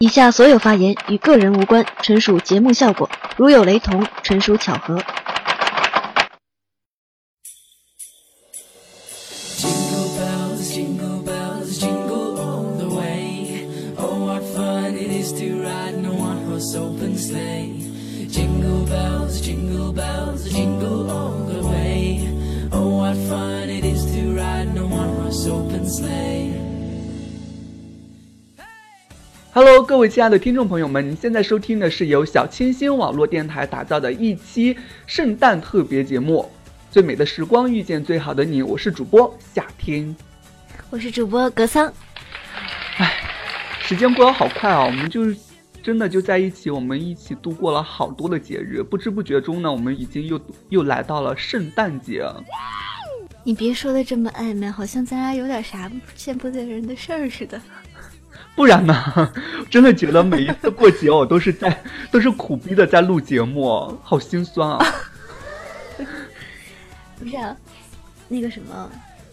以下所有发言与个人无关，纯属节目效果，如有雷同，纯属巧合。Hello，各位亲爱的听众朋友们，您现在收听的是由小清新网络电台打造的一期圣诞特别节目《最美的时光遇见最好的你》，我是主播夏天，我是主播格桑。哎，时间过得好快啊，我们就是真的就在一起，我们一起度过了好多的节日，不知不觉中呢，我们已经又又来到了圣诞节。你别说的这么暧昧，好像咱俩有点啥见不得人的事儿似的。不然呢？真的觉得每一次过节，我都是在 都是苦逼的在录节目，好心酸啊！不是，啊，那个什么，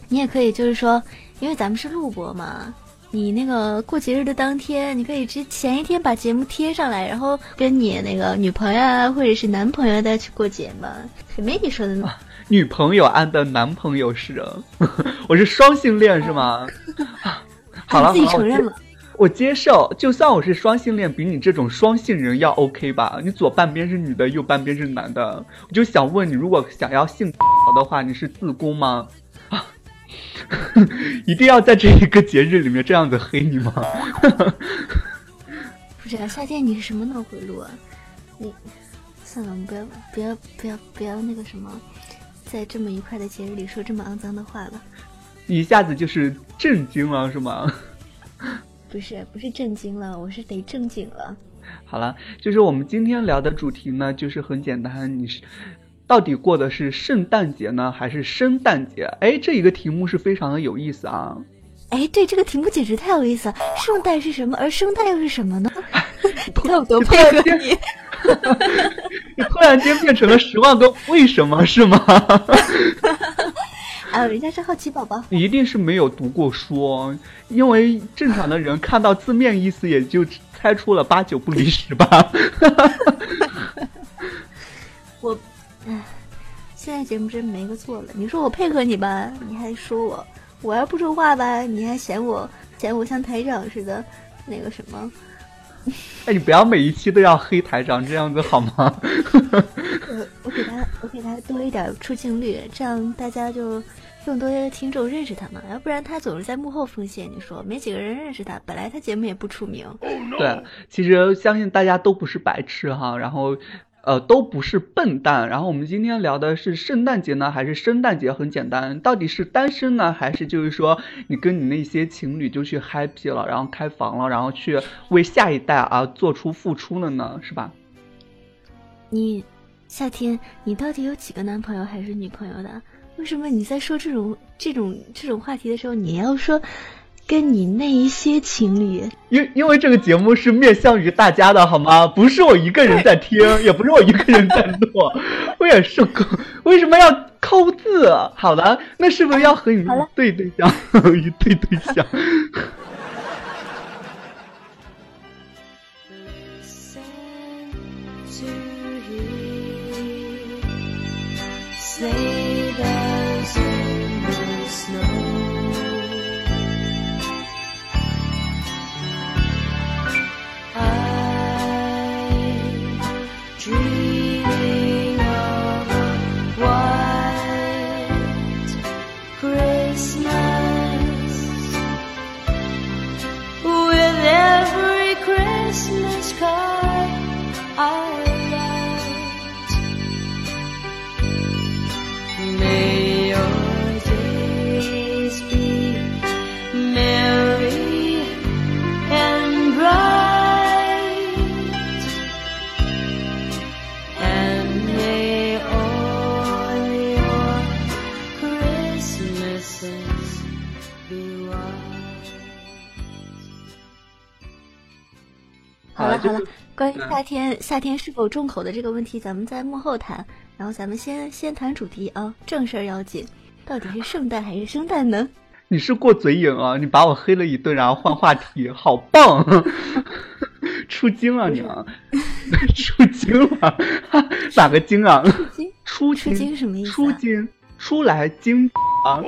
你也可以就是说，因为咱们是录播嘛，你那个过节日的当天，你可以之前一天把节目贴上来，然后跟你那个女朋友啊，或者是男朋友再去过节嘛。谁没你说的呢？女朋友安的男朋友是，我是双性恋是吗？好了，自己承认了。我接受，就算我是双性恋，比你这种双性人要 OK 吧？你左半边是女的，右半边是男的，我就想问你，如果想要性好的话，你是自宫吗？啊，一定要在这一个节日里面这样子黑你吗？不是啊，夏天你是什么脑回路啊？你算了，我们不要不要不要不要那个什么，在这么愉快的节日里说这么肮脏的话了。你一下子就是震惊了是吗？不是不是震惊了，我是得正经了。好了，就是我们今天聊的主题呢，就是很简单，你是到底过的是圣诞节呢，还是生诞节？哎，这一个题目是非常的有意思啊。哎，对，这个题目简直太有意思了。圣诞是什么？而生诞又是什么呢？你看我多配合你，你突然间变成了十万个为什么是吗？啊，人家是好奇宝宝。你一定是没有读过书，因为正常的人看到字面意思也就猜出了八九不离十吧。我，唉，现在节目真没个做了。你说我配合你吧，你还说我；我要不说话吧，你还嫌我嫌我像台长似的，那个什么。哎，你不要每一期都要黑台长这样子好吗？我我给他我给他多一点出镜率，这样大家就。更多的听众认识他嘛，要不然他总是在幕后奉献。你说没几个人认识他，本来他节目也不出名。对，其实相信大家都不是白痴哈，然后呃都不是笨蛋。然后我们今天聊的是圣诞节呢，还是圣诞节？很简单，到底是单身呢，还是就是说你跟你那些情侣就去 happy 了，然后开房了，然后去为下一代而 做出付出了呢？是吧？你夏天，你到底有几个男朋友还是女朋友的？为什么你在说这种这种这种话题的时候，你要说跟你那一些情侣？因因为这个节目是面向于大家的，好吗？不是我一个人在听，也不是我一个人在做，我也受够。为什么要抠字？好的，那是不是要和你对对象一对对象？好了 关于嗯夏天夏天是否重口的这个问题，咱们在幕后谈。然后咱们先先谈主题啊，正事儿要紧。到底是圣诞还是生诞呢？你是过嘴瘾啊！你把我黑了一顿，然后换话题，好棒！出京了你啊！出京了，哪个京啊？精出出京什么意思啊出京，出来精啊！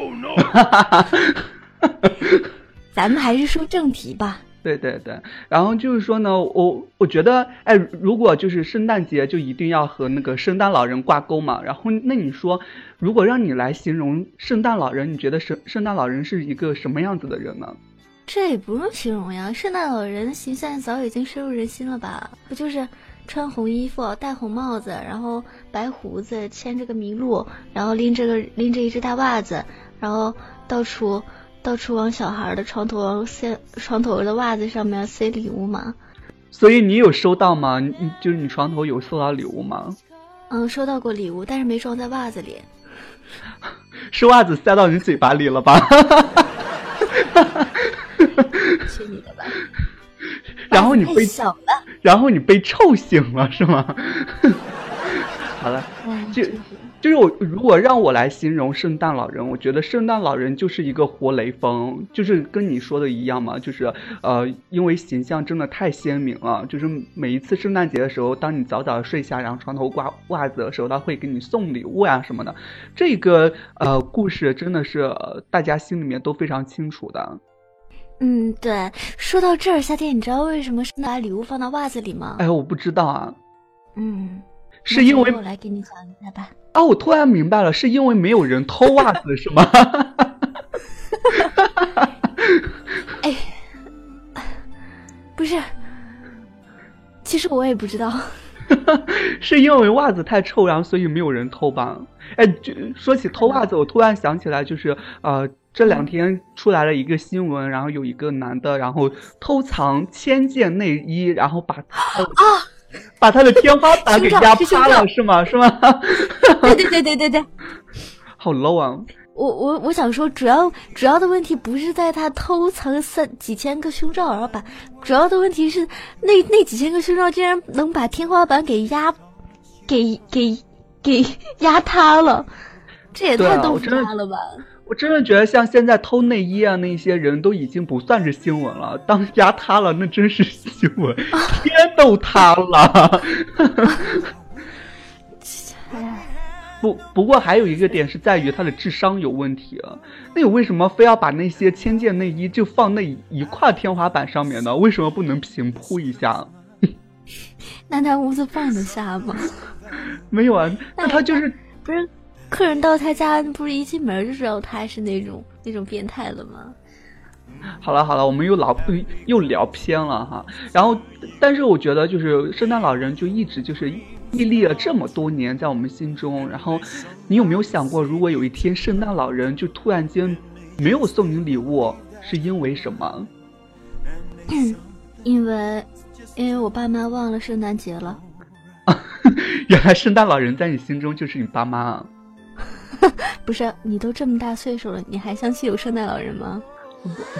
咱们还是说正题吧。对对对，然后就是说呢，我我觉得，哎，如果就是圣诞节就一定要和那个圣诞老人挂钩嘛。然后那你说，如果让你来形容圣诞老人，你觉得圣圣诞老人是一个什么样子的人呢？这也不用形容呀，圣诞老人的形象早已经深入人心了吧？不就是穿红衣服、戴红帽子，然后白胡子，牵着个麋鹿，然后拎着个拎着一只大袜子，然后到处到处往小孩的床头塞床头的袜子上面塞礼物吗？所以你有收到吗？就是你床头有收到礼物吗？嗯，收到过礼物，但是没装在袜子里。是袜子塞到你嘴巴里了吧？去你的吧！然后你被小了，然后你被臭醒了是吗？好了，就是我如果让我来形容圣诞老人，我觉得圣诞老人就是一个活雷锋，就是跟你说的一样嘛，就是呃，因为形象真的太鲜明了，就是每一次圣诞节的时候，当你早早睡下，然后床头挂袜子的时候，他会给你送礼物呀什么的。这个呃故事真的是、呃大家心里面都非常清楚的。嗯，对。说到这儿，夏天，你知道为什么是把礼物放到袜子里吗？哎，我不知道啊，嗯，是因为我来给你讲一下吧。啊，我突然明白了，是因为没有人偷袜子是吗？哎，不是，其实我也不知道。是因为袜子太臭，然后所以没有人偷吧？哎，就说起偷袜子，我突然想起来，就是呃，这两天出来了一个新闻，然后有一个男的，然后偷藏千件内衣，然后把他的 把他的天花板给压趴了，是吗？是吗？对对对对对对，好 low 啊！我我我想说，主要主要的问题不是在他偷藏三几千个胸罩，然后把，主要的问题是那那几千个胸罩竟然能把天花板给压，给给给压塌了，这也太豆腐我真的渣了吧！我真的觉得像现在偷内衣啊那些人都已经不算是新闻了，当压塌了那真是新闻，天都塌了。哎，不，不过还有一个点是在于他的智商有问题啊。那你为什么非要把那些千件内衣就放那一块天花板上面呢？为什么不能平铺一下？那他屋子放得下吗？没有啊，那他就是不是，客人到他家，不是一进门就知道他是那种那种变态了吗？好了好了，我们又老 又聊偏了哈。然后，但是我觉得就是圣诞老人就一直就是屹立了这么多年在我们心中。然后，你有没有想过，如果有一天圣诞老人就突然间没有送你礼物，是因为什么？因为因为我爸妈忘了圣诞节了。原来圣诞老人在你心中就是你爸妈啊！不是，你都这么大岁数了，你还相信有圣诞老人吗？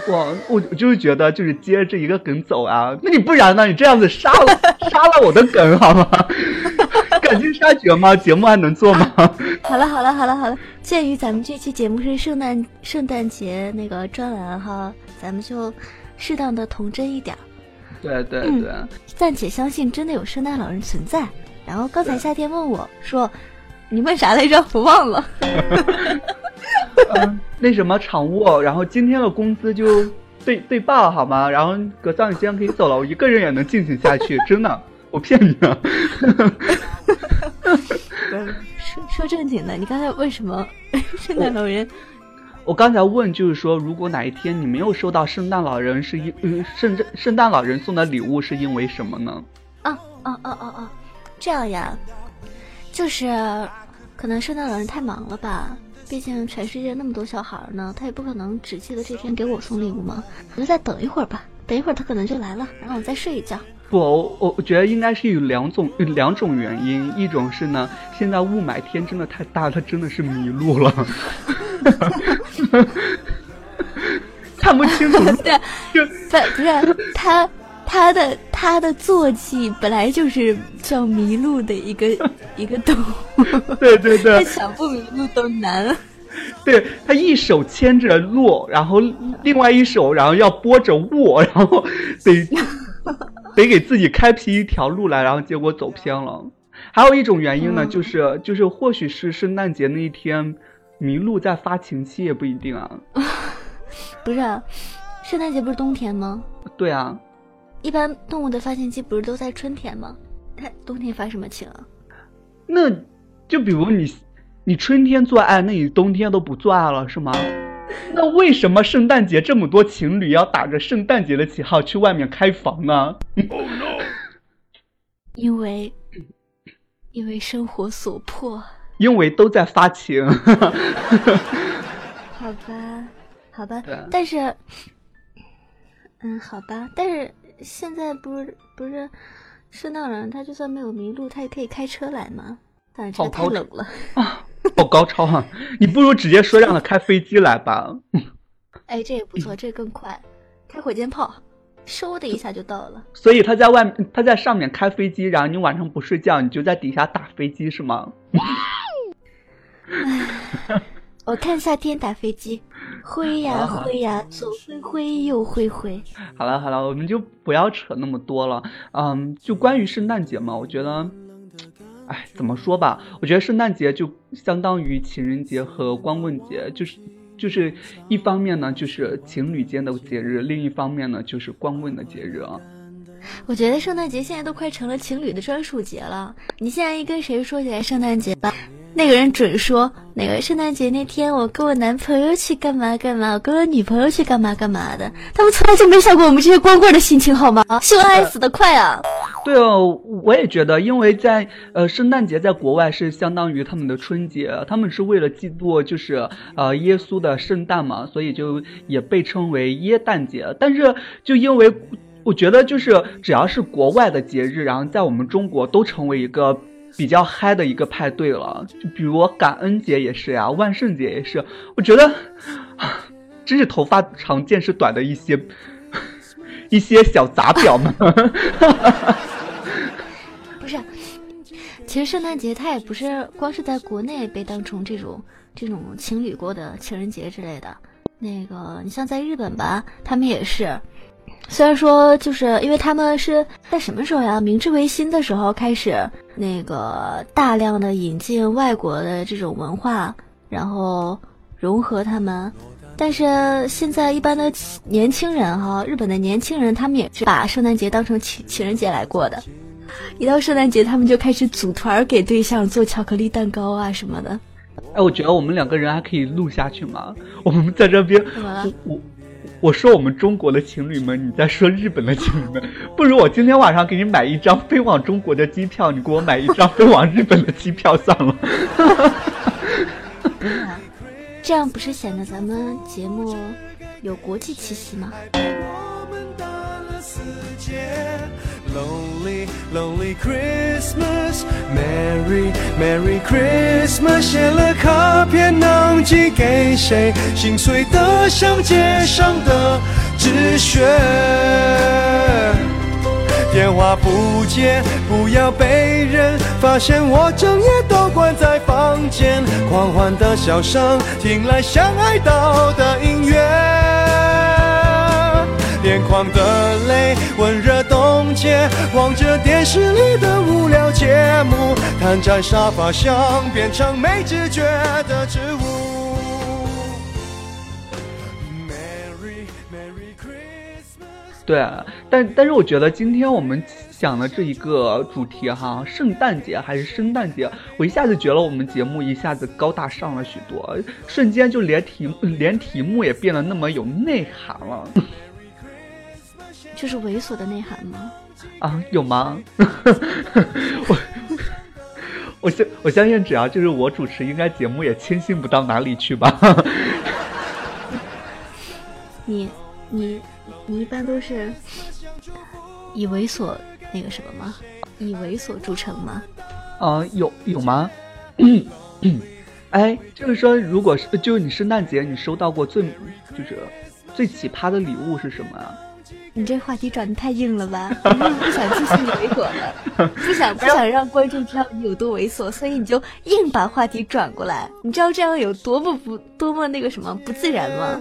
我我就是觉得就是接着这一个梗走啊，那你不然呢？你这样子杀了 杀了我的梗好吗？赶尽杀绝吗？节目还能做吗？好了好了好了好了，鉴于咱们这期节目是圣诞圣诞节那个专栏哈，咱们就适当的童真一点儿，对对嗯对，暂且相信真的有圣诞老人存在。然后刚才夏天问我说：“你问啥来着？我忘了。嗯，那什么场务，然后今天的工资就对对半好吗？然后葛桑，你今天可以走了，我一个人也能进行下去，真的，我骗你啊！说说正经的，你刚才为什么 圣诞老人？我刚才问就是说，如果哪一天你没有收到圣诞老人是因呃圣诞圣诞老人送的礼物，是因为什么呢？啊啊啊啊啊，这样呀，就是可能圣诞老人太忙了吧。毕竟全世界那么多小孩呢，他也不可能只记得这天给我送礼物嘛。我就再等一会儿吧，等一会儿他可能就来了，然后我再睡一觉。不，我我觉得应该是有两种有两种原因，一种是呢，现在雾霾天真的太大，他真的是迷路了。看不清楚。对，不不是他他的他的坐骑本来就是叫麋鹿的一个 一个动物。对对对，他想不迷路都难。对他一手牵着鹿，然后另外一手然后要拨着握，然后得 得给自己开辟一条路来，然后结果走偏了。还有一种原因呢，就是就是或许是圣诞节那一天，麋鹿在发情期也不一定啊。不是，圣诞节不是冬天吗？对啊。一般动物的发情期不是都在春天吗？它冬天发什么情啊？那就比如你。你春天做爱，那你冬天都不做爱了是吗？那为什么圣诞节这么多情侣要打着圣诞节的旗号去外面开房呢？因为，因为生活所迫。因为都在发情。好吧，好吧，但是，嗯，好吧，但是现在不是不是圣诞老人，他就算没有迷路，他也可以开车来吗？但是太冷了 啊。好高超啊！你不如直接说让他开飞机来吧。哎，这也不错，这更快，开火箭炮，嗖的一下就到了。所以他在外，他在上面开飞机，然后你晚上不睡觉，你就在底下打飞机是吗？我看夏天打飞机，挥呀挥呀，左挥挥，右挥挥。好了好了，我们就不要扯那么多了。嗯，就关于圣诞节嘛，我觉得。哎，怎么说吧？我觉得圣诞节就相当于情人节和光棍节，就是就是一方面呢，就是情侣间的节日；另一方面呢，就是光棍的节日啊。我觉得圣诞节现在都快成了情侣的专属节了。你现在一跟谁说起来圣诞节吧？那个人准说，那个圣诞节那天我跟我男朋友去干嘛干嘛，我跟我女朋友去干嘛干嘛的。他们从来就没想过我们这些光棍的心情，好吗？秀恩爱死得快啊！对哦，我也觉得，因为在呃圣诞节在国外是相当于他们的春节，他们是为了嫉妒就是呃耶稣的圣诞嘛，所以就也被称为耶诞节。但是就因为我觉得就是只要是国外的节日，然后在我们中国都成为一个。比较嗨的一个派对了，就比如感恩节也是呀，万圣节也是。我觉得，真是头发长见识短的一些 一些小杂表们。不是，其实圣诞节它也不是光是在国内被当成这种这种情侣过的情人节之类的。那个，你像在日本吧，他们也是。虽然说，就是因为他们是在什么时候呀？明治维新的时候开始，那个大量的引进外国的这种文化，然后融合他们。但是现在一般的年轻人哈，日本的年轻人他们也是把圣诞节当成情情人节来过的。一到圣诞节，他们就开始组团给对象做巧克力蛋糕啊什么的。哎，我觉得我们两个人还可以录下去吗？我们在这边，我。我我说我们中国的情侣们，你在说日本的情侣们，不如我今天晚上给你买一张飞往中国的机票，你给我买一张飞往日本的机票算了。这样不是显得咱们节目有国际气息吗？Lonely, Christmas, Merry, Merry Christmas。写了卡片能寄给谁？心碎的像街上的纸屑。电话不接，不要被人发现我整夜都关在房间。狂欢的笑声，听来像哀悼的音乐。眼眶的泪温热冻结，望着电视里的无聊节目，瘫在沙发上变成没知觉的植物。对，但但是我觉得今天我们想的这一个主题哈，圣诞节还是圣诞节，我一下子觉得我们节目一下子高大上了许多，瞬间就连题连题目也变得那么有内涵了。就是猥琐的内涵吗？啊，有吗？我 我相我相信，只要就是我主持，应该节目也清新不到哪里去吧。你你你一般都是以猥琐那个什么吗？以猥琐著称吗？啊，有有吗？哎，就是说，如果是就是你圣诞节你收到过最就是。最奇葩的礼物是什么啊？你这话题转的太硬了吧？你是不想继续你猥琐了，不想不想让观众知道你有多猥琐，所以你就硬把话题转过来。你知道这样有多么不多么那个什么不自然吗？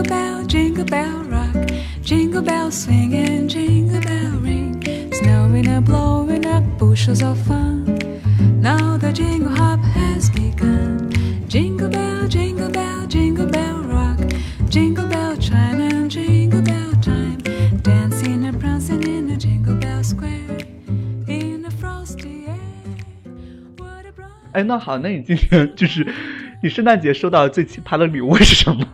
jingle bell, jingle bell rock. Jingle bells swing and jingle bell ring. Snowing and blowing up bushels of fun. Now the jingle hop has begun. Jingle bell, jingle bell, jingle bell rock. Jingle bell chime and jingle bell time. Dancing and prancing in the jingle bell square. In the frosty air. What a bright 哎，那好，那你今天就是 你圣诞节收到最奇葩的礼物是什么？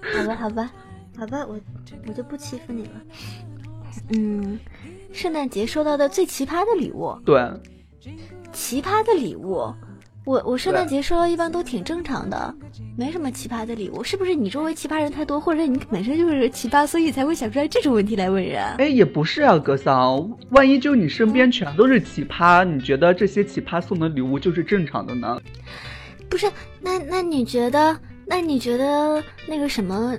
好吧，好吧，好吧，我我就不欺负你了。嗯，圣诞节收到的最奇葩的礼物，对，奇葩的礼物，我我圣诞节收到一般都挺正常的，没什么奇葩的礼物。是不是你周围奇葩人太多，或者你本身就是奇葩，所以才会想出来这种问题来问人啊？哎，也不是啊，格桑，万一就你身边全都是奇葩，你觉得这些奇葩送的礼物就是正常的呢？不是，那那你觉得，那你觉得那个什么，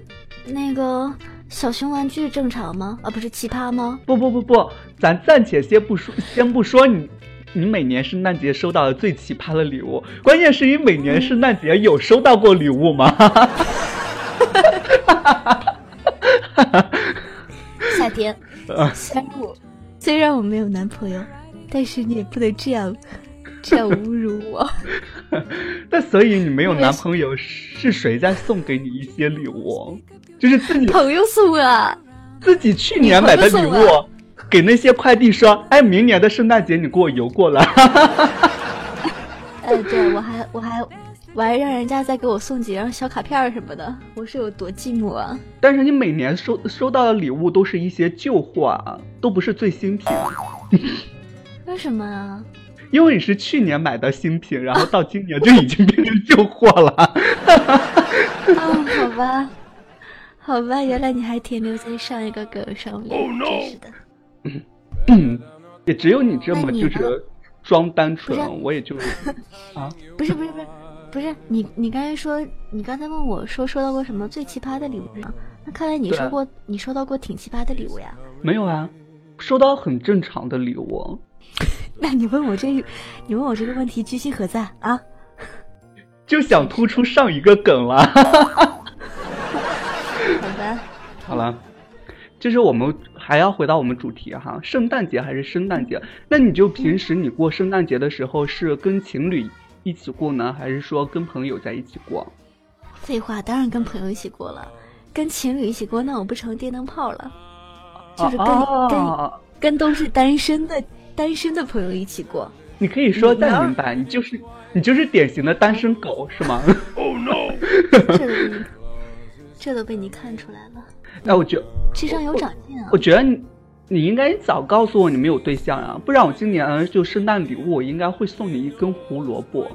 那个小熊玩具正常吗？啊，不是奇葩吗？不不不不，咱暂且先不说，先不说你，你每年圣诞节收到的最奇葩的礼物，关键是你每年圣诞节有收到过礼物吗？夏天，啊虽然我虽然我没有男朋友，但是你也不能这样这样侮辱我。那所以你没有男朋友，是谁在送给你一些礼物？就是自己朋友送啊，自己去年买的礼物，给那些快递说，哎，明年的圣诞节你给我邮过来。哎，对我还我还我还让人家再给我送几张小卡片儿什么的，我是有多寂寞啊！但是你每年收收到的礼物都是一些旧货啊，都不是最新品，为什么啊？因为你是去年买的新品，然后到今年就已经变成旧货了。啊，好吧，好吧，原来你还停留在上一个梗上面，真是的。嗯，也只有你这么就是装单纯，我也就是 啊，不是不是不是不是你你刚才说你刚才问我说收到过什么最奇葩的礼物吗？那看来你收过你收到过挺奇葩的礼物呀。没有啊，收到很正常的礼物。那你问我这你问我这个问题居心何在啊？就想突出上一个梗了。好吧，好了，这是我们还要回到我们主题哈，圣诞节还是圣诞节？那你就平时你过圣诞节的时候是跟情侣一起过呢，还是说跟朋友在一起过？废话，当然跟朋友一起过了，跟情侣一起过，那我不成电灯泡了，就是跟、啊，跟跟都是单身的单身的朋友一起过。你可以说再明白，你就是你就是典型的单身狗是吗？这都被你这都被你看出来了，哎，我觉智商有长进啊我！觉得你你应该早告诉我你没有对象啊，不然我今年就圣诞礼物我应该会送你一根胡萝卜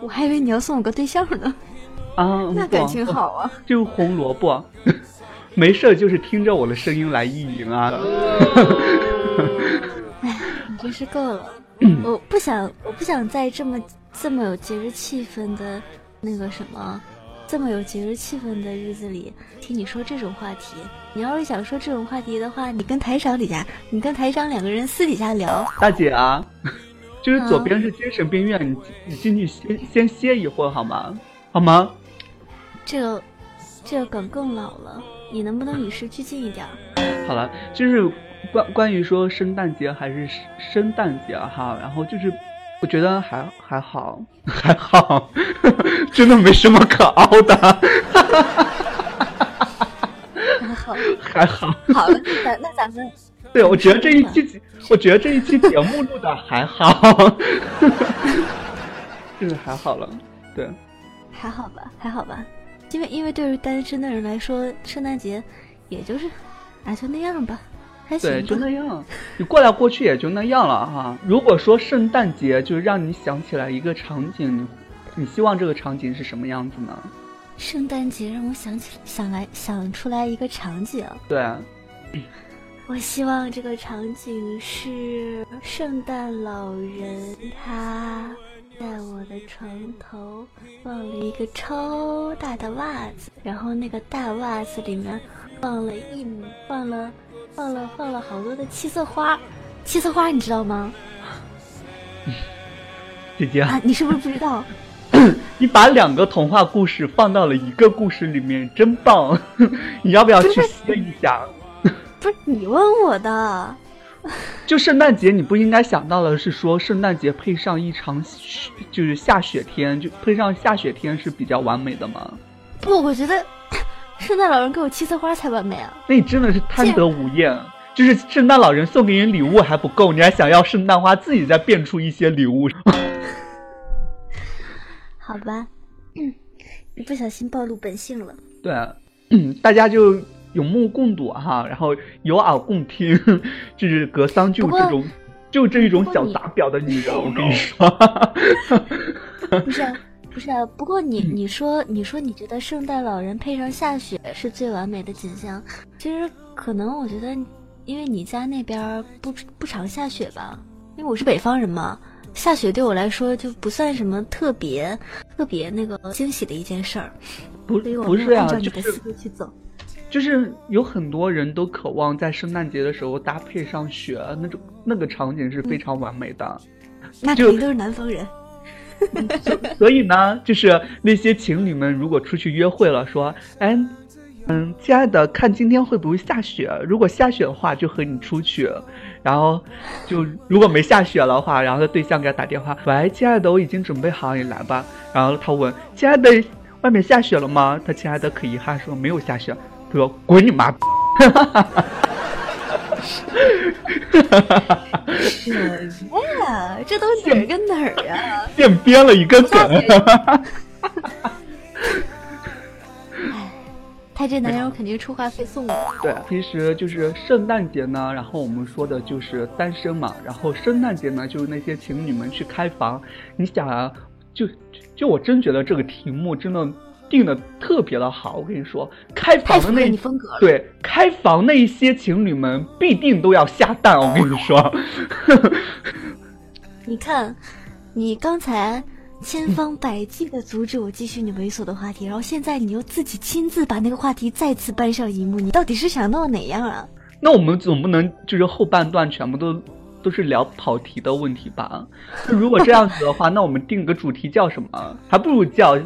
我还以为你要送我个对象呢，啊，那感情好啊！就红萝卜，没事就是听着我的声音来意淫啊。哎你真是够了，我不想我不想再这么这么有节日气氛的那个什么。这么有节日气氛的日子里，听你说这种话题，你要是想说这种话题的话，你跟台长底下，你跟台长两个人私底下聊，大姐啊，就是左啊边是精神病院，你你进去先先歇一会儿好吗？好吗？这个这个梗更老了，你能不能与时俱进一点？好了，就是关关于说圣诞节还是圣诞节哈，然后就是我觉得还还好。还好，真的没什么可凹的，还好，还好。好了，那咱那咱们对，我觉得这一期，我觉得这一期节目录的还好，就是还好了。对，还好吧，还好吧，因为因为对于单身的人来说，圣诞节也就是，啊就那样吧，还对，行吧。就那样，你过来过去也就那样了哈。如果说圣诞节就是让你想起来一个场景，你你希望这个场景是什么样子呢？圣诞节让我想起想来想出来一个场景，对，我希望这个场景是圣诞老人他在我的床头放了一个超大的袜子，然后那个大袜子里面放了一放了放了放了好多的七色花，七色花你知道吗？姐姐，啊，你是不是不知道？你把两个童话故事放到了一个故事里面，真棒！你要不要去试一下？不是你问我的，就圣诞节，你不应该想到的是说圣诞节配上一场雪，就是下雪天，就配上下雪天是比较完美的吗？不，我觉得圣诞老人给我七色花才完美啊！那你真的是贪得无厌。就是圣诞老人送给你礼物还不够，你还想要圣诞花自己再变出一些礼物。好吧，嗯，一不小心暴露本性了。对，嗯，大家就有目共睹哈，然后有耳共听，就是格桑就这种，就这一种小杂表的女人，我跟你说。不是啊，不是啊。不过你你说你说你觉得圣诞老人配上下雪是最完美的景象，其实可能我觉得，因为你家那边不不常下雪吧，因为我是北方人嘛，下雪对我来说就不算什么特别特别那个惊喜的一件事儿，不所以我不是呀、没有按照你就是去走。就是有很多人都渴望在圣诞节的时候搭配上雪，那种那个场景是非常完美的。就那肯定都是南方人。所以呢，就是那些情侣们如果出去约会了，说，哎，嗯，亲爱的，看今天会不会下雪？如果下雪的话，就和你出去。然后就如果没下雪的话，然后他对象给他打电话，喂，亲爱的，我已经准备好，你来吧。然后他问，亲爱的，外面下雪了吗？他亲爱的可遗憾说没有下雪。他说滚你妈！什 么呀？这都哪儿跟哪儿啊？现编了一个梗。他这男人我肯定出话费送我。对，其实就是圣诞节呢，然后我们说的就是单身嘛，然后圣诞节呢就是那些情侣们去开房。你想啊，就就我真觉得这个题目真的定的特别的好。我跟你说，开房的那你风格。对开房那一些情侣们必定都要下蛋。我跟你说，你看，你刚才千方百计的阻止我继续你猥琐的话题，然后现在你又自己亲自把那个话题再次搬上荧幕，你到底是想闹哪样啊？那我们总不能就是后半段全部都都是聊跑题的问题吧？那如果这样子的话，那我们定个主题叫什么？还不如叫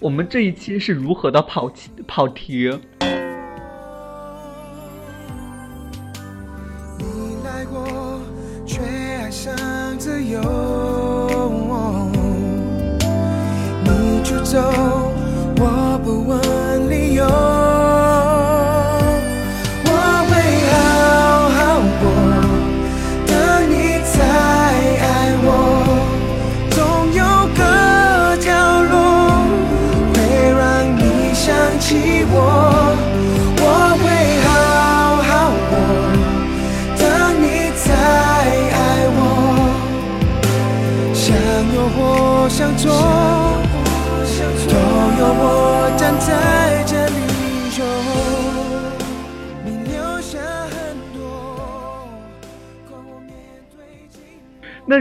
我们这一期是如何的跑题跑题。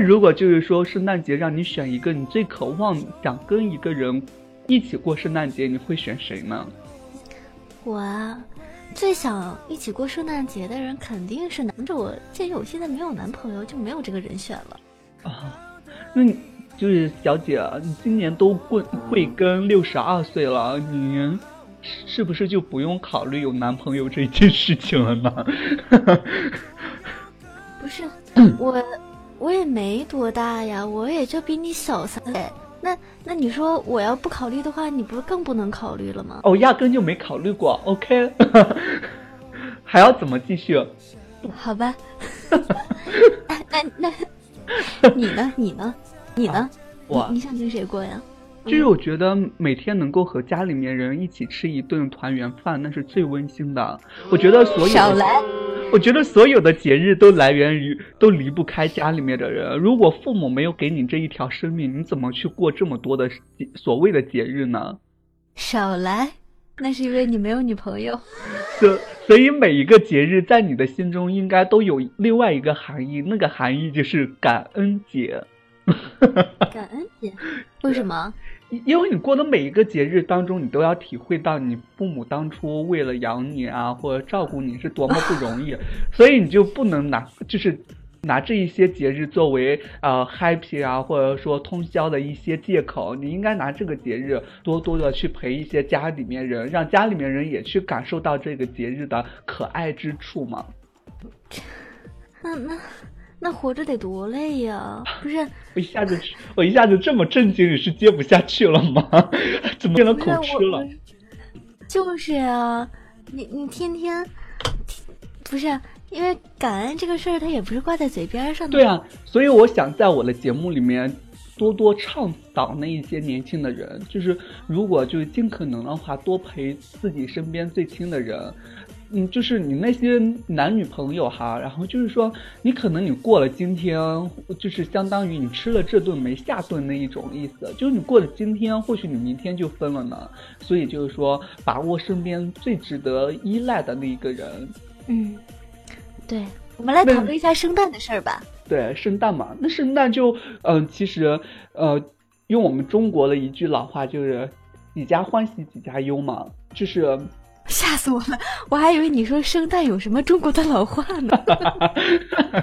如果就是说圣诞节让你选一个你最渴望想跟一个人一起过圣诞节，你会选谁呢？我啊，最想一起过圣诞节的人肯定是男着我，鉴于我现在没有男朋友，就没有这个人选了。啊，那你就是小姐，你今年都过会跟六十二岁了，你是是不是就不用考虑有男朋友这件事情了呢？不是，我我也没多大呀，我也就比你小三岁。那那你说我要不考虑的话，你不是更不能考虑了吗？哦，压根就没考虑过。OK，还要怎么继续？好吧，那那那，你呢？你呢？你呢？我你你想跟谁过呀？就是我觉得每天能够和家里面人一起吃一顿团圆饭，那是最温馨的。我觉得所有的少来，我觉得所有的节日都来源于都离不开家里面的人。如果父母没有给你这一条生命，你怎么去过这么多的所谓的节日呢？少来，那是因为你没有女朋友。所所以每一个节日在你的心中应该都有另外一个含义，那个含义就是感恩节。感恩节，为什么？因因为你过的每一个节日当中，你都要体会到你父母当初为了养你啊，或者照顾你是多么不容易，所以你就不能拿就是拿这一些节日作为呃 happy 啊，或者说通宵的一些借口。你应该拿这个节日多多的去陪一些家里面人，让家里面人也去感受到这个节日的可爱之处嘛。那那那活着得多累呀！不是，我一下子我一下子这么震惊，你是接不下去了吗？怎么变成不是口吃了？就是啊，你你天天不是啊因为感恩这个事儿，它也不是挂在嘴边上的。对啊，所以我想在我的节目里面多多倡导那一些年轻的人，就是如果就是尽可能的话，多陪自己身边最亲的人。嗯，就是你那些男女朋友哈，然后就是说，你可能你过了今天，就是相当于你吃了这顿没下顿那一种意思，就是你过了今天，或许你明天就分了呢。所以就是说，把握身边最值得依赖的那一个人，嗯，对，我们来讨论一下圣诞的事儿吧。对，圣诞嘛，那圣诞就，嗯、其实，呃，用我们中国的一句老话就是“几家欢喜几家忧”嘛，就是，吓死我了！我还以为你说圣诞有什么中国的老话呢。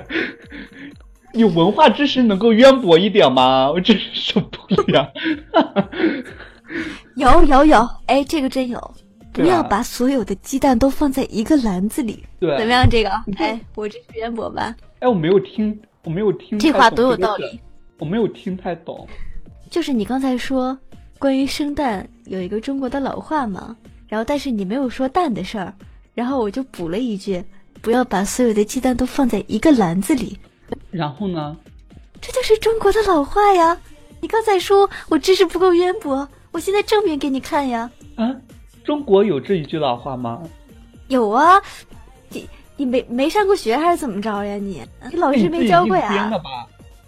有文化知识能够渊博一点吗？我真是受不了。有有有，哎，这个真有。不要把所有的鸡蛋都放在一个篮子里，对，怎么样？这个，哎，我这是渊博吧？哎，我没有听，我没有听这话多有道理，我没有听太懂。就是你刚才说关于圣诞有一个中国的老话嘛，然后但是你没有说蛋的事儿，然后我就补了一句，不要把所有的鸡蛋都放在一个篮子里，然后呢？这就是中国的老话呀。你刚才说我知识不够渊博，我现在证明给你看呀。啊，中国有这一句老话吗？有啊，你你没没上过学还是怎么着呀你？你老师没教过呀？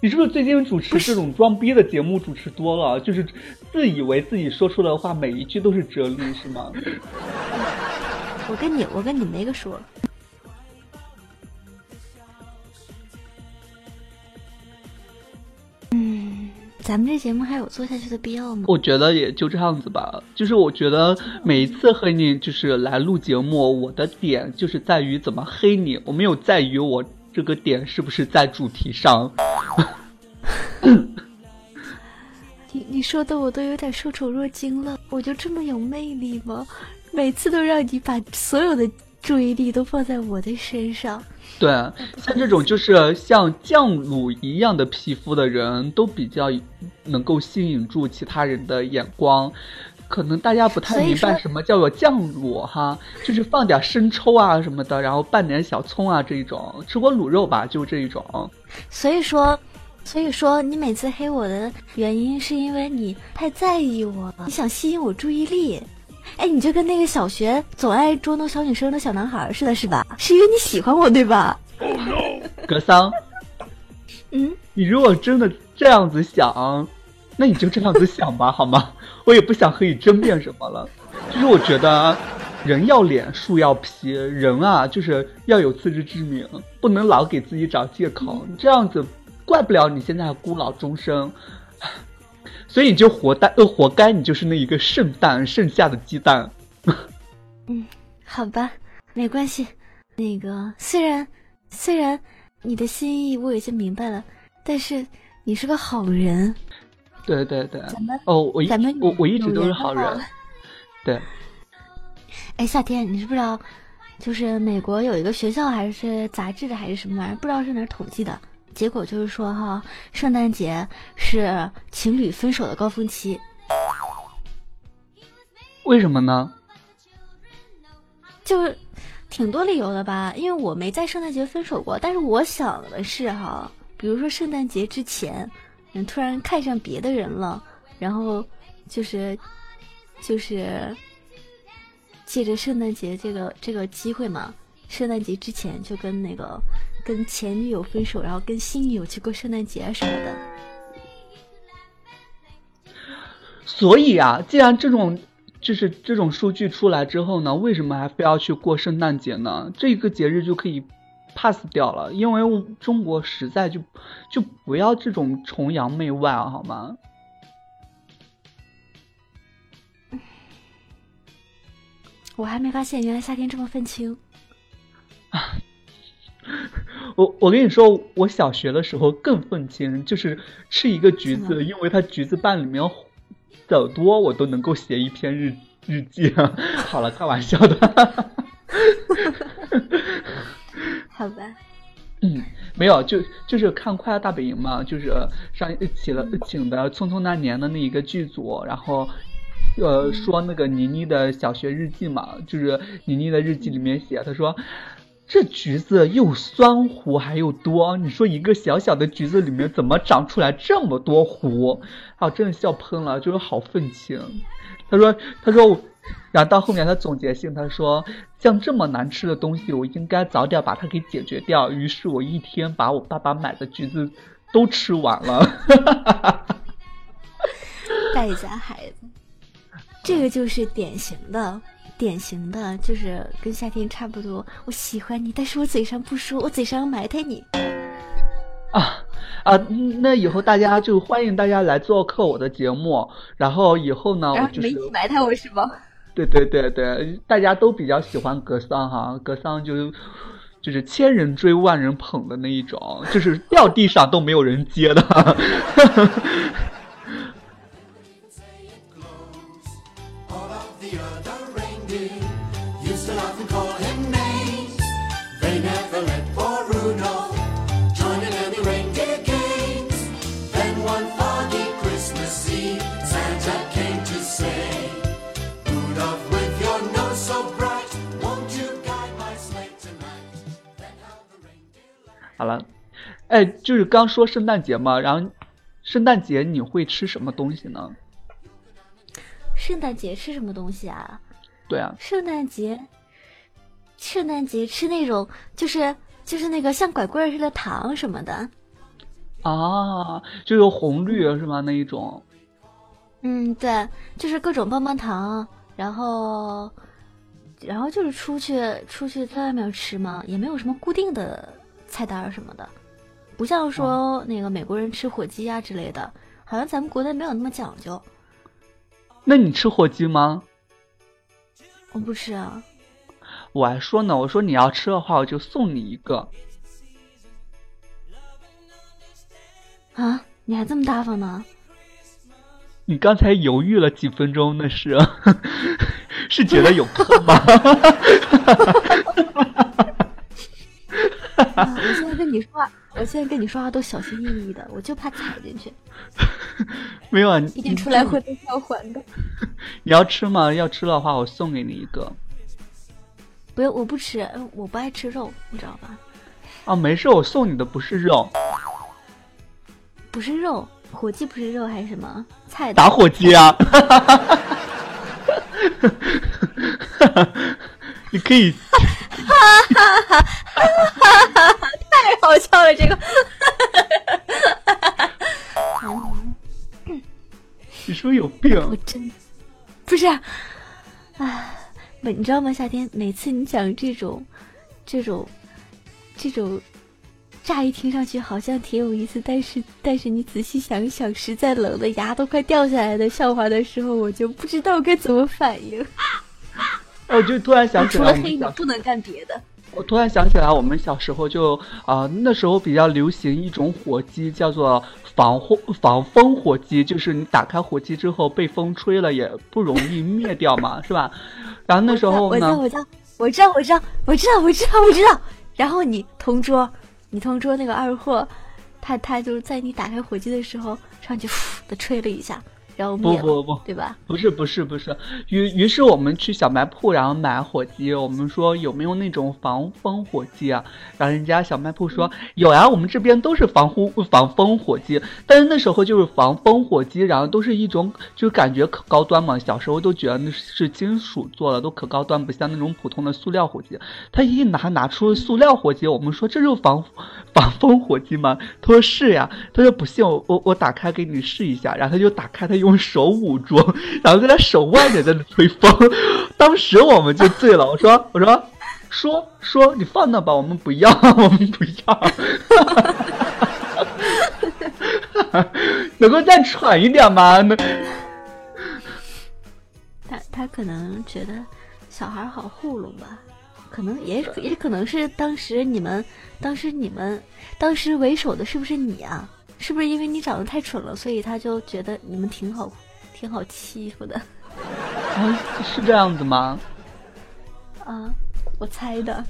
你是不是最近主持这种装逼的节目主持多了？就是自以为自己说出来的话每一句都是哲理，是吗？我跟你我跟你没个说。嗯，咱们这节目还有做下去的必要吗？我觉得也就这样子吧。就是我觉得每一次和你就是来录节目，我的点就是在于怎么黑你，我没有在于我这个点是不是在主题上。你你说的我都有点受宠若惊了，我就这么有魅力吗？每次都让你把所有的注意力都放在我的身上。对，像这种就是像酱卤一样的皮肤的人，都比较能够吸引住其他人的眼光。可能大家不太明白什么叫做酱卤哈，就是放点生抽啊什么的，然后拌点小葱啊这一种。吃过卤肉吧，就这一种。所以说，所以说你每次黑我的原因是因为你太在意我了，你想吸引我注意力。哎，你就跟那个小学总爱捉弄小女生的小男孩似的，是吧？是因为你喜欢我，对吧？格桑，嗯，你如果真的这样子想，那你就这样子想吧，好吗？我也不想和你争辩什么了。就是我觉得，人要脸，树要皮，人啊，就是要有自知之明，不能老给自己找借口。这样子，怪不了你现在孤老终生。所以你就活该，呃，活该你就是那一个剩蛋剩下的鸡蛋。嗯好吧，没关系。那个虽然虽然你的心意我已经明白了，但是你是个好人。对对对，咱们哦，我一咱们我我一直都是好人。对，哎，夏天，你知不知道？就是美国有一个学校还是杂志的还是什么玩意儿，不知道是哪儿统计的。结果就是说哈，圣诞节是情侣分手的高峰期。为什么呢？就是挺多理由的吧，因为我没在圣诞节分手过，但是我想的是哈，比如说圣诞节之前，嗯，突然看上别的人了，然后就是就是借着圣诞节这个这个机会嘛，圣诞节之前就跟那个跟前女友分手，然后跟新女友去过圣诞节什么的。所以啊，既然这种就是这种数据出来之后呢，为什么还非要去过圣诞节呢？这个节日就可以 pass 掉了，因为中国实在就就不要这种崇洋媚外啊，好吗？我还没发现，原来夏天这么愤青。我我跟你说，我小学的时候更愤青，就是吃一个橘子，因为它橘子瓣里面籽多，我都能够写一篇日日记。好了，开玩笑的。好吧。嗯，没有，就就是看《快乐大本营》嘛，就是上请了请的《匆匆那年》的那一个剧组，然后。呃，说那个妮妮的小学日记嘛，就是妮妮的日记里面写，她说这橘子又酸核还又多，你说一个小小的橘子里面怎么长出来这么多核？啊，真的笑喷了，就是好愤青。他说，他说，然后到后面他总结性，他说像这么难吃的东西，我应该早点把它给解决掉。于是我一天把我爸爸买的橘子都吃完了。败家孩子。这个就是典型的，典型的，就是跟夏天差不多。我喜欢你，但是我嘴上不说，我嘴上埋汰你。啊啊，那以后大家就欢迎大家来做客我的节目，然后以后呢，我就是埋汰我是吗？对对对对，大家都比较喜欢格桑哈，格桑就就是千人追万人捧的那一种，就是掉地上都没有人接的。好了，哎，就是刚说圣诞节嘛，然后圣诞节你会吃什么东西呢？圣诞节吃什么东西啊？对啊，圣诞节，圣诞节吃那种就是就是那个像拐棍似的糖什么的。啊，就有红绿是吗？那一种？嗯，对，就是各种棒棒糖，然后然后就是出去出去在外面吃嘛，也没有什么固定的。菜单什么的，不像说那个美国人吃火鸡啊之类的，好像咱们国内没有那么讲究。那你吃火鸡吗？我不吃啊。我还说呢，我说你要吃的话，我就送你一个。啊，你还这么大方呢？你刚才犹豫了几分钟，那是 是觉得有坑吗？我现在跟你说话，我现在跟你说话都小心翼翼的，我就怕踩进去。没有啊，一定出来会被要还的。你要吃吗？要吃的话，我送给你一个。不用，我不吃，我不爱吃肉，你知道吧？啊，没事，我送你的不是肉，不是肉，火鸡不是肉还是什么菜？打火机啊！你可以。哈哈哈！太好笑了，这个。你说有病？我真不是。哎，你知道吗？夏天每次你讲这种、这种、这种，乍一听上去好像挺有意思，但是但是你仔细想一想，实在冷的牙都快掉下来的笑话的时候，我就不知道该怎么反应。我就突然想起来，除了黑你不能干别的。我突然想起来，我们小时候就啊，那时候比较流行一种火机，叫做防火防风火机，就是你打开火机之后被风吹了也不容易灭掉嘛，是吧？然后那时候呢，我知道，我知道，我知道，我知道，我知道，我知道。然后你同桌，你同桌那个二货，他他就在你打开火机的时候上去呼的吹了一下，然后灭，不不不对吧？不是不是不是，于于是我们去小卖铺，然后买火机，我们说有没有那种防风火机啊？然后人家小卖铺说有呀，我们这边都是防护防风火机，但是那时候就是防风火机，然后都是一种就感觉可高端嘛，小时候都觉得那是金属做的，都可高端，不像那种普通的塑料火机。他一拿拿出塑料火机，我们说这是防防风火机吗？他说是呀，他说不信我我我打开给你试一下，然后他就打开，他用用手捂住，然后在他手外面在那吹风，当时我们就醉了。我说我说说说你放那吧，我们不要，我们不要，能够再喘一点吗？那他他可能觉得小孩好糊弄吧，可能也也可能是当时你们，当时你们，当时为首的是不是你啊？是不是因为你长得太蠢了，所以他就觉得你们挺好，挺好欺负的啊是这样子吗？啊？我猜的。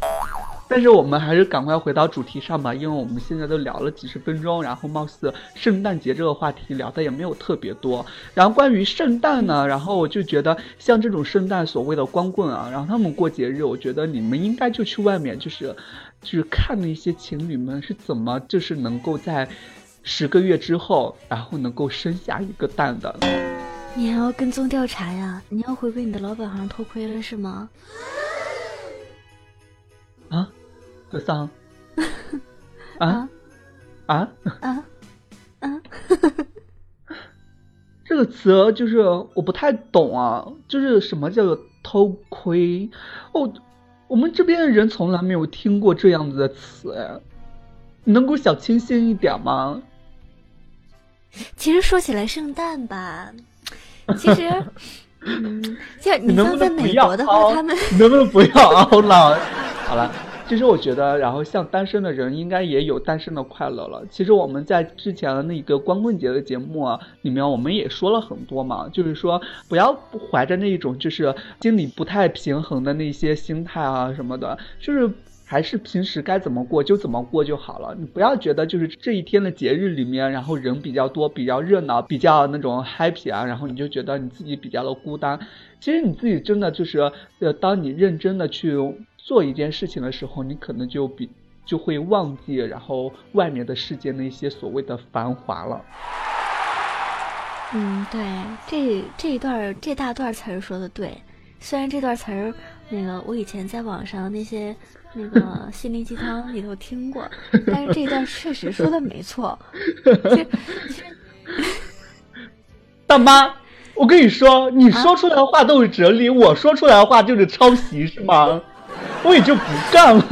但是我们还是赶快回到主题上吧，因为我们现在都聊了几十分钟，然后貌似圣诞节这个话题聊的也没有特别多。然后关于圣诞呢，然后我就觉得像这种圣诞所谓的光棍啊，然后他们过节日，我觉得你们应该就去外面，就是就是看那些情侣们是怎么就是能够在十个月之后，然后能够生下一个蛋的。你还要跟踪调查呀？你要回归你的老本行偷窥了是吗？啊，格桑，啊啊啊啊！这个词就是我不太懂啊，就是什么叫做偷窥？哦，我们这边的人从来没有听过这样子的词哎，你能够小清新一点吗？其实说起来，圣诞吧，其实，嗯，就你像在美国的话，他们你 能不能不要熬了？好了。其实我觉得，然后像单身的人应该也有单身的快乐了。其实我们在之前的那个光棍节的节目啊里面，我们也说了很多嘛，就是说不要怀着那一种就是心里不太平衡的那些心态啊什么的，就是还是平时该怎么过就怎么过就好了。你不要觉得就是这一天的节日里面，然后人比较多、比较热闹、比较那种 happy 啊，然后你就觉得你自己比较的孤单。其实你自己真的就是呃，当你认真的去。做一件事情的时候，你可能就比就会忘记，然后外面的世界那些所谓的繁华了。嗯，对，这这一段这大段词儿说的对。虽然这段词儿，那个我以前在网上那些那个心灵鸡汤里头听过，但是这一段确实说的没错。大妈，我跟你说，你说出来的话都是哲理，我说出来的话就是抄袭，是吗？我也就不干了，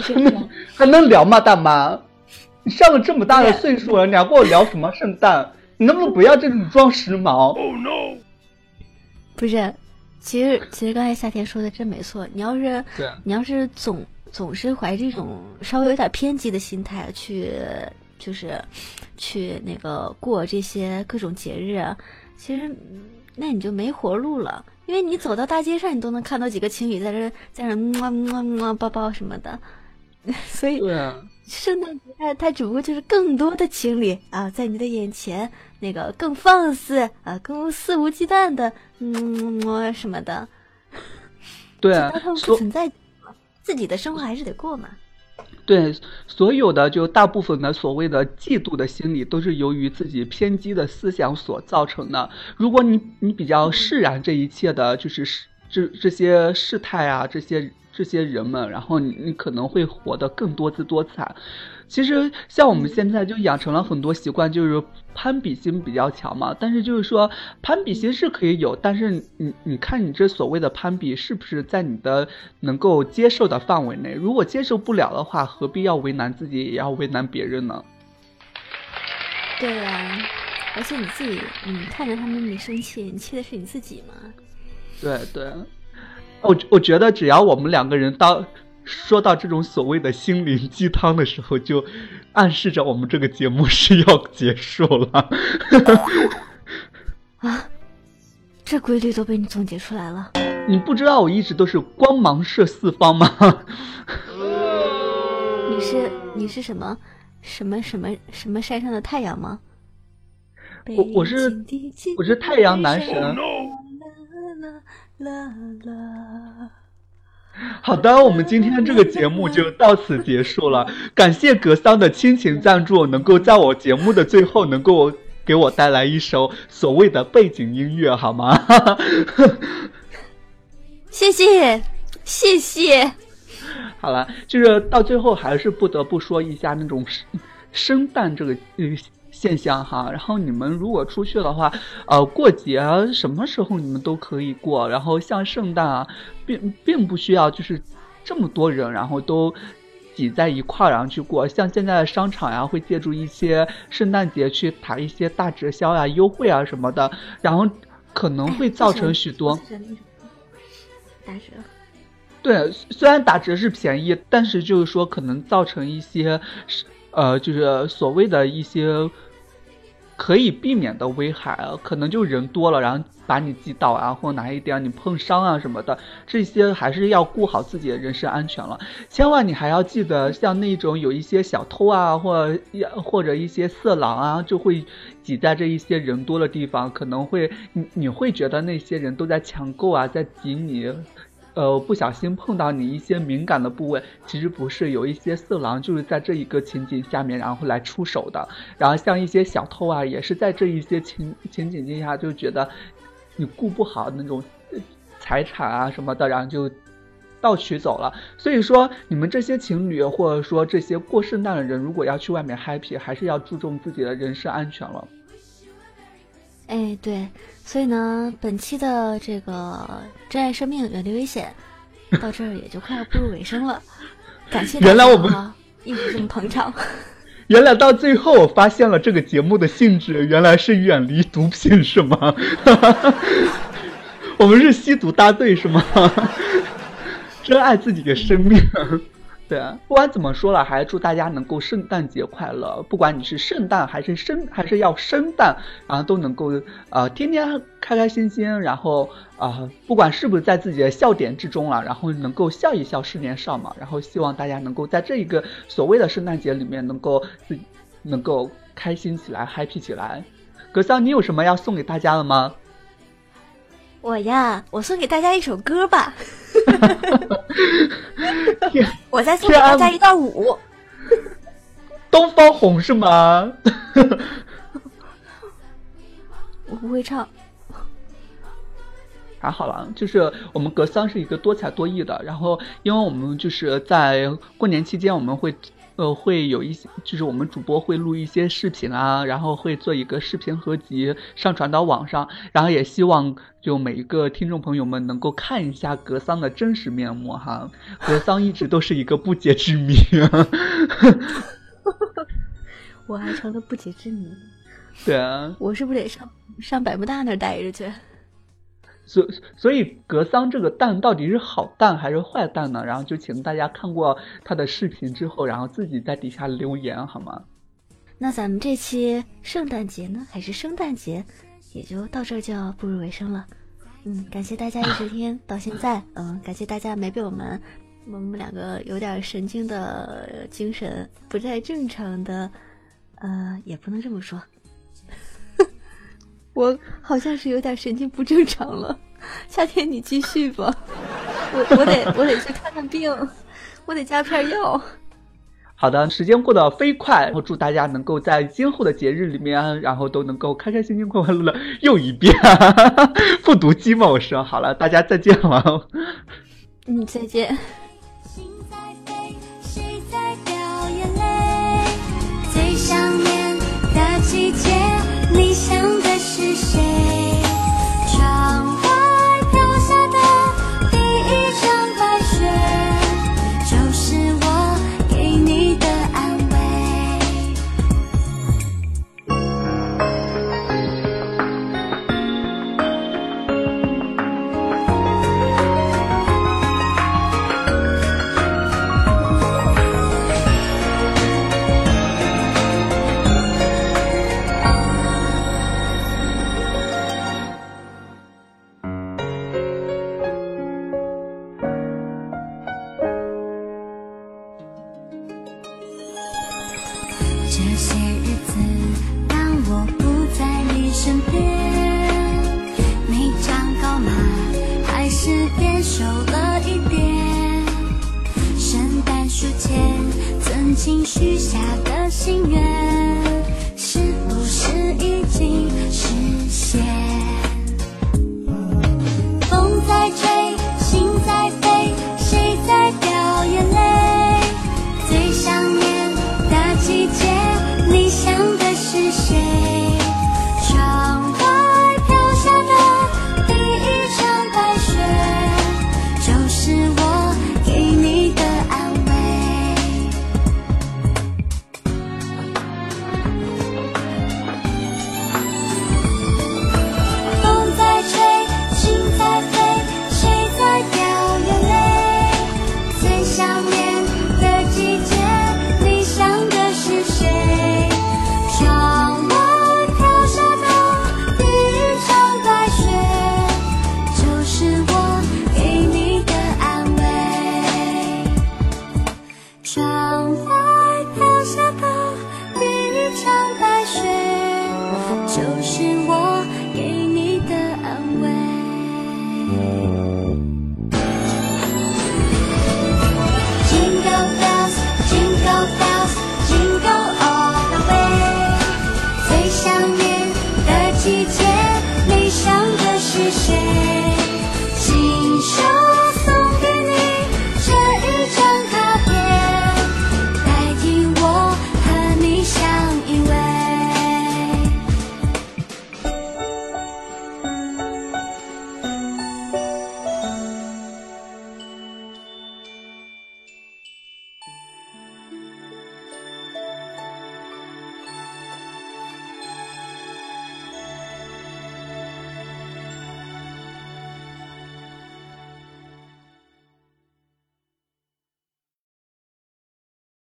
还能还能聊吗，大妈？你上了这么大的岁数了，你还跟我聊什么圣诞？你能不能不要这种装时髦？Oh no！不是，其实其实刚才夏天说的真没错。你要是你要是总总是怀这种稍微有点偏激的心态去，就是去那个过这些各种节日，其实那你就没活路了。因为你走到大街上，你都能看到几个情侣在这在这么么么抱抱什么的，所以圣诞节它只不过就是更多的情侣啊，在你的眼前，那个更放肆啊，更肆无忌惮的么什么的。对啊，不存在，自己的生活还是得过嘛。对，所有的就大部分的所谓的嫉妒的心理，都是由于自己偏激的思想所造成的。如果你你比较释然这一切的，就是这这些事态啊，这些这些人们，然后你你可能会活得更多姿多彩。其实像我们现在就养成了很多习惯，就是攀比心比较强嘛。但是就是说攀比心是可以有，但是你你看你这所谓的攀比是不是在你的能够接受的范围内？如果接受不了的话，何必要为难自己，也要为难别人呢？对呀，而且你自己，你看着他们你生气，你气的是你自己吗？对对，我我觉得只要我们两个人到。说到这种所谓的心灵鸡汤的时候，就暗示着我们这个节目是要结束了。啊，这规律都被你总结出来了。你不知道我一直都是光芒射四方吗？你是你是什么什么什么什么山上的太阳吗？我我是我是太阳男神。好的，我们今天这个节目就到此结束了。感谢格桑的亲情赞助，能够在我节目的最后能够给我带来一首所谓的背景音乐，好吗？谢谢，谢谢。好了，就是到最后还是不得不说一下那种生生蛋这个呃现象哈。然后你们如果出去的话，呃，过节什么时候你们都可以过。然后像圣诞啊，并并不需要就是这么多人，然后都挤在一块儿然后去过。像现在的商场呀，会借助一些圣诞节去打一些大折销呀、优惠啊什么的，然后可能会造成许多。打折，对，虽然打折是便宜，但是就是说可能造成一些，呃，就是所谓的一些可以避免的危害啊，可能就人多了，然后把你击倒啊，或哪一点你碰伤啊什么的，这些还是要顾好自己的人身安全了。千万你还要记得，像那种有一些小偷啊，或或者一些色狼啊，就会挤在这一些人多的地方，可能会你你会觉得那些人都在抢购啊，在挤你。呃，不小心碰到你一些敏感的部位，其实不是有一些色狼就是在这一个情景下面，然后来出手的。然后像一些小偷啊，也是在这一些情情景之下，就觉得你顾不好那种财产啊什么的，然后就盗取走了。所以说，你们这些情侣或者说这些过圣诞的人，如果要去外面 happy，还是要注重自己的人身安全了。哎，对，所以呢，本期的这个珍爱生命，远离危险，到这儿也就快要步入尾声了。感谢原来我们一直这么捧场。原来到最后，我发现了这个节目的性质，原来是远离毒品，是吗？我们是吸毒大队，是吗？珍爱自己的生命。对，不管怎么说了，还是祝大家能够圣诞节快乐。不管你是圣诞还是生，还是要生诞，然后都能够呃天天开开心心。然后啊，不管是不是在自己的笑点之中了，然后能够笑一笑是年少嘛。然后希望大家能够在这一个所谓的圣诞节里面，能够自能够开心起来，happy 起来。格桑，你有什么要送给大家的吗？我呀，我送给大家一首歌吧。我再送给大家一段舞。东方红是吗？我不会唱。还好了，就是我们格桑是一个多才多艺的，然后因为我们就是在过年期间，我们会。呃，会有一些，就是我们主播会录一些视频啊，然后会做一个视频合集上传到网上，然后也希望就每一个听众朋友们能够看一下格桑的真实面目哈。格桑一直都是一个不解之谜，我还成了不解之谜。对啊，我是不是得上上百慕大那儿待着去？所所以格桑这个蛋到底是好蛋还是坏蛋呢？然后就请大家看过他的视频之后，然后自己在底下留言好吗？那咱们这期圣诞节呢，还是圣诞节，也就到这就要步入尾声了。嗯，感谢大家一直听到现在，嗯，感谢大家没被我们我们两个有点神经的精神不太正常的，呃，也不能这么说。我好像是有点神经不正常了，夏天你继续吧，我我得我得去看看病，我得加片药。好的，时间过得飞快，然后祝大家能够在今后的节日里面，然后都能够开开心心、快快乐乐。又一遍，复读机嘛，我说好了，大家再见了。嗯，再见。